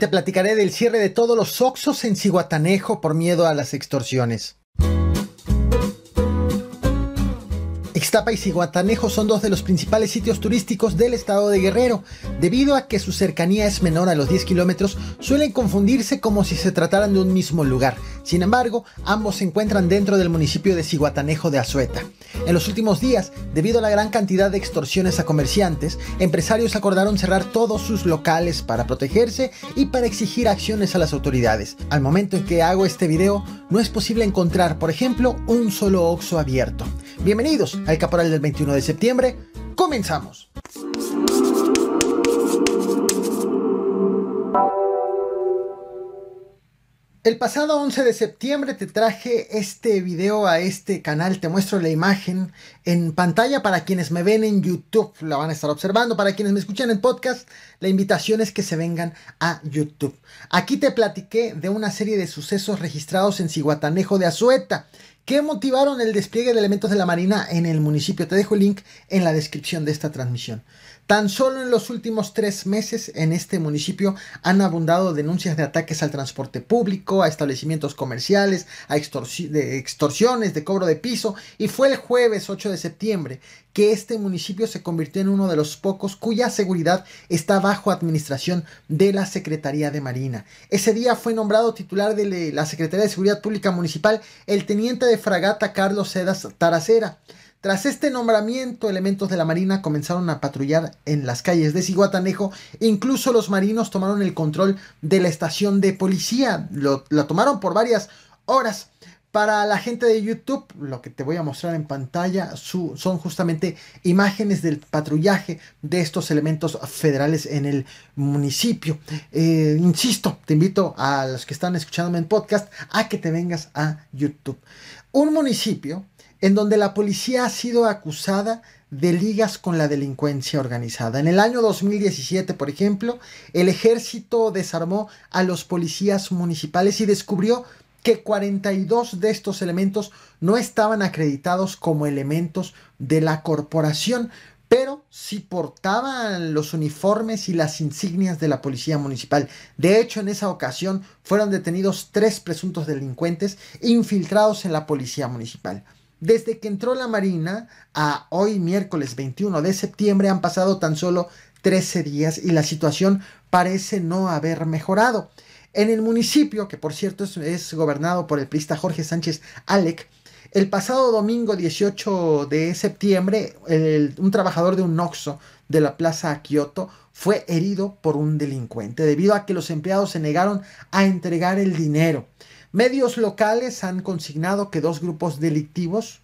te platicaré del cierre de todos los Oxos en Ciguatanejo por miedo a las extorsiones. Ixtapa y Ciguatanejo son dos de los principales sitios turísticos del estado de Guerrero. Debido a que su cercanía es menor a los 10 kilómetros, suelen confundirse como si se trataran de un mismo lugar. Sin embargo, ambos se encuentran dentro del municipio de Ciguatanejo de Azueta. En los últimos días, debido a la gran cantidad de extorsiones a comerciantes, empresarios acordaron cerrar todos sus locales para protegerse y para exigir acciones a las autoridades. Al momento en que hago este video, no es posible encontrar, por ejemplo, un solo Oxo abierto. Bienvenidos al Caporal del 21 de septiembre. Comenzamos. El pasado 11 de septiembre te traje este video a este canal, te muestro la imagen en pantalla para quienes me ven en YouTube, la van a estar observando, para quienes me escuchan en podcast, la invitación es que se vengan a YouTube. Aquí te platiqué de una serie de sucesos registrados en Ciguatanejo de Azueta, que motivaron el despliegue de elementos de la Marina en el municipio. Te dejo el link en la descripción de esta transmisión. Tan solo en los últimos tres meses en este municipio han abundado denuncias de ataques al transporte público, a establecimientos comerciales, a extorsiones, de cobro de piso y fue el jueves 8 de septiembre que este municipio se convirtió en uno de los pocos cuya seguridad está bajo administración de la Secretaría de Marina. Ese día fue nombrado titular de la Secretaría de Seguridad Pública Municipal el teniente de fragata Carlos Sedas Taracera. Tras este nombramiento, elementos de la Marina comenzaron a patrullar en las calles de Ciguatanejo. Incluso los marinos tomaron el control de la estación de policía. Lo, la tomaron por varias horas. Para la gente de YouTube, lo que te voy a mostrar en pantalla son justamente imágenes del patrullaje de estos elementos federales en el municipio. Eh, insisto, te invito a los que están escuchándome en podcast a que te vengas a YouTube. Un municipio en donde la policía ha sido acusada de ligas con la delincuencia organizada. En el año 2017, por ejemplo, el ejército desarmó a los policías municipales y descubrió que 42 de estos elementos no estaban acreditados como elementos de la corporación, pero sí portaban los uniformes y las insignias de la policía municipal. De hecho, en esa ocasión fueron detenidos tres presuntos delincuentes infiltrados en la policía municipal. Desde que entró la Marina a hoy miércoles 21 de septiembre han pasado tan solo 13 días y la situación parece no haber mejorado. En el municipio, que por cierto es, gobernado por el prista Jorge Sánchez Alec, el pasado domingo 18 de septiembre, un trabajador de un Noxo de la Plaza Kioto fue herido por un delincuente debido a que los empleados se negaron a entregar el dinero. Medios locales han consignado que dos grupos delictivos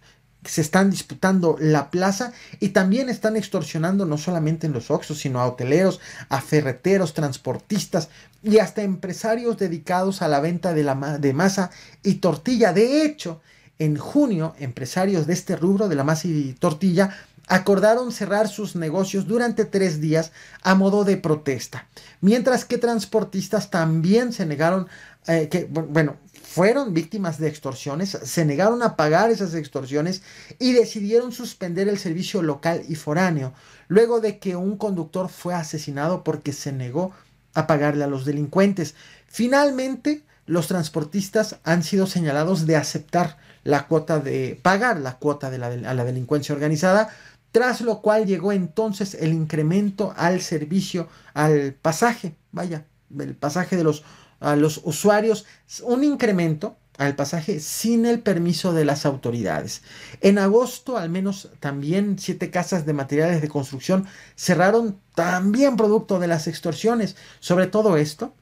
se están disputando la plaza y también están extorsionando no solamente en los Oxos, sino a hoteleros, a ferreteros, transportistas y hasta empresarios dedicados a la venta de, la de masa y tortilla. De hecho, en junio, empresarios de este rubro de la masa y tortilla acordaron cerrar sus negocios durante tres días a modo de protesta, mientras que transportistas también se negaron, eh, que, bueno, fueron víctimas de extorsiones, se negaron a pagar esas extorsiones y decidieron suspender el servicio local y foráneo, luego de que un conductor fue asesinado porque se negó a pagarle a los delincuentes. Finalmente, los transportistas han sido señalados de aceptar la cuota de pagar la cuota de la, a la delincuencia organizada, tras lo cual llegó entonces el incremento al servicio, al pasaje, vaya, el pasaje de los a los usuarios un incremento al pasaje sin el permiso de las autoridades. En agosto, al menos también siete casas de materiales de construcción cerraron también producto de las extorsiones. Sobre todo esto,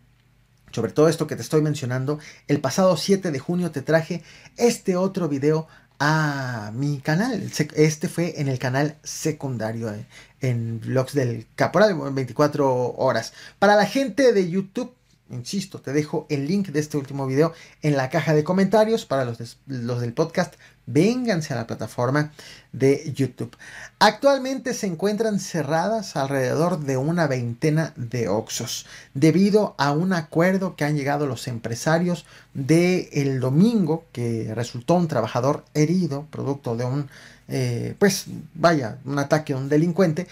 sobre todo esto que te estoy mencionando, el pasado 7 de junio te traje este otro video a mi canal. Este fue en el canal secundario eh, en blogs del Caporal 24 horas. Para la gente de YouTube Insisto, te dejo el link de este último video en la caja de comentarios para los, los del podcast. Vénganse a la plataforma de YouTube. Actualmente se encuentran cerradas alrededor de una veintena de Oxos debido a un acuerdo que han llegado los empresarios de domingo que resultó un trabajador herido producto de un, eh, pues vaya, un ataque a un delincuente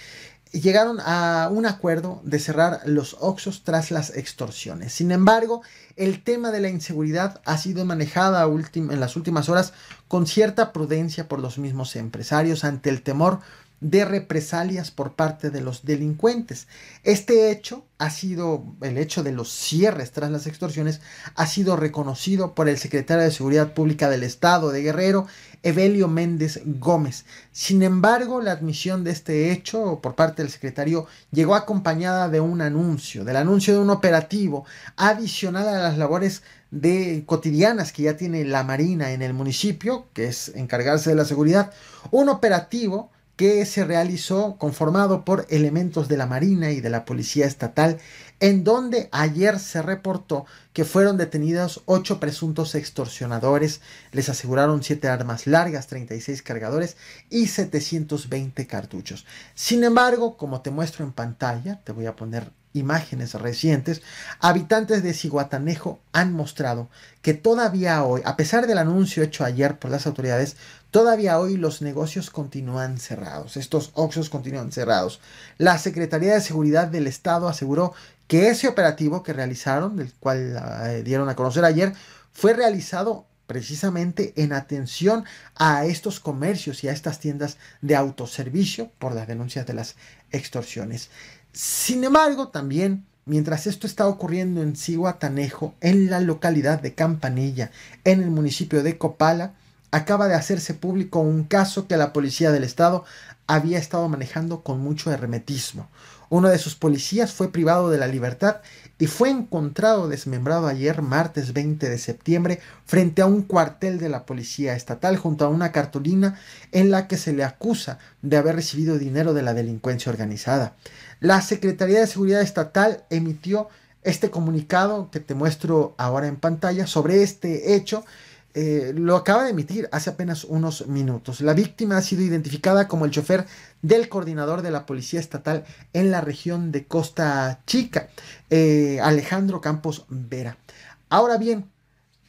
llegaron a un acuerdo de cerrar los Oxos tras las extorsiones. Sin embargo, el tema de la inseguridad ha sido manejada en las últimas horas con cierta prudencia por los mismos empresarios ante el temor de represalias por parte de los delincuentes. Este hecho ha sido, el hecho de los cierres tras las extorsiones, ha sido reconocido por el secretario de Seguridad Pública del Estado de Guerrero, Evelio Méndez Gómez. Sin embargo, la admisión de este hecho por parte del secretario llegó acompañada de un anuncio, del anuncio de un operativo adicional a las labores de cotidianas que ya tiene la Marina en el municipio, que es encargarse de la seguridad, un operativo que se realizó conformado por elementos de la Marina y de la Policía Estatal, en donde ayer se reportó que fueron detenidos ocho presuntos extorsionadores, les aseguraron siete armas largas, 36 cargadores y 720 cartuchos. Sin embargo, como te muestro en pantalla, te voy a poner imágenes recientes, habitantes de Ciguatanejo han mostrado que todavía hoy, a pesar del anuncio hecho ayer por las autoridades, todavía hoy los negocios continúan cerrados, estos oxos continúan cerrados. La Secretaría de Seguridad del Estado aseguró que ese operativo que realizaron, del cual eh, dieron a conocer ayer, fue realizado precisamente en atención a estos comercios y a estas tiendas de autoservicio por las denuncias de las extorsiones. Sin embargo, también, mientras esto está ocurriendo en Cihuatanejo, en la localidad de Campanilla, en el municipio de Copala, acaba de hacerse público un caso que la policía del estado había estado manejando con mucho hermetismo. Uno de sus policías fue privado de la libertad y fue encontrado desmembrado ayer, martes 20 de septiembre, frente a un cuartel de la policía estatal junto a una cartulina en la que se le acusa de haber recibido dinero de la delincuencia organizada. La Secretaría de Seguridad Estatal emitió este comunicado que te muestro ahora en pantalla sobre este hecho eh, lo acaba de emitir hace apenas unos minutos. La víctima ha sido identificada como el chofer del coordinador de la Policía Estatal en la región de Costa Chica, eh, Alejandro Campos Vera. Ahora bien,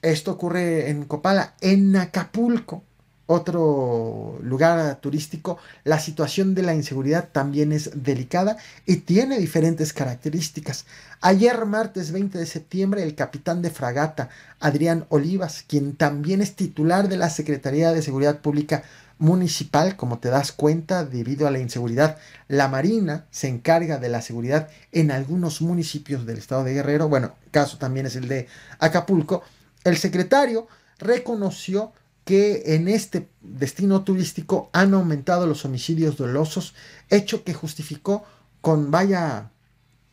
esto ocurre en Copala, en Acapulco otro lugar turístico, la situación de la inseguridad también es delicada y tiene diferentes características. Ayer, martes 20 de septiembre, el capitán de fragata, Adrián Olivas, quien también es titular de la Secretaría de Seguridad Pública Municipal, como te das cuenta, debido a la inseguridad, la Marina se encarga de la seguridad en algunos municipios del estado de Guerrero, bueno, caso también es el de Acapulco, el secretario reconoció que en este destino turístico han aumentado los homicidios dolosos, hecho que justificó con vaya,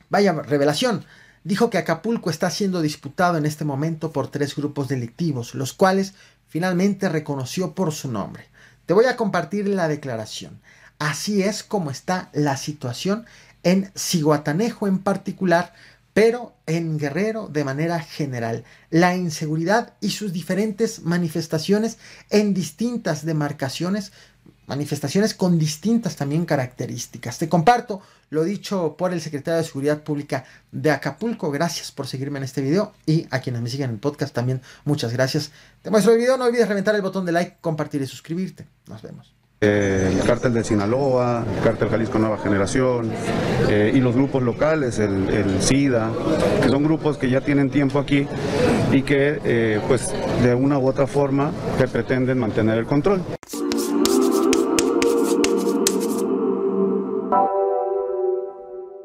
vaya revelación. Dijo que Acapulco está siendo disputado en este momento por tres grupos delictivos, los cuales finalmente reconoció por su nombre. Te voy a compartir la declaración. Así es como está la situación en Ciguatanejo en particular, pero en Guerrero de manera general. La inseguridad y sus diferentes manifestaciones en distintas demarcaciones, manifestaciones con distintas también características. Te comparto lo dicho por el secretario de Seguridad Pública de Acapulco. Gracias por seguirme en este video y a quienes me siguen en el podcast también muchas gracias. Te muestro el video, no olvides reventar el botón de like, compartir y suscribirte. Nos vemos el cártel de Sinaloa, el cártel Jalisco Nueva Generación eh, y los grupos locales, el, SIDA, que son grupos que ya tienen tiempo aquí y que eh, pues de una u otra forma que pretenden mantener el control.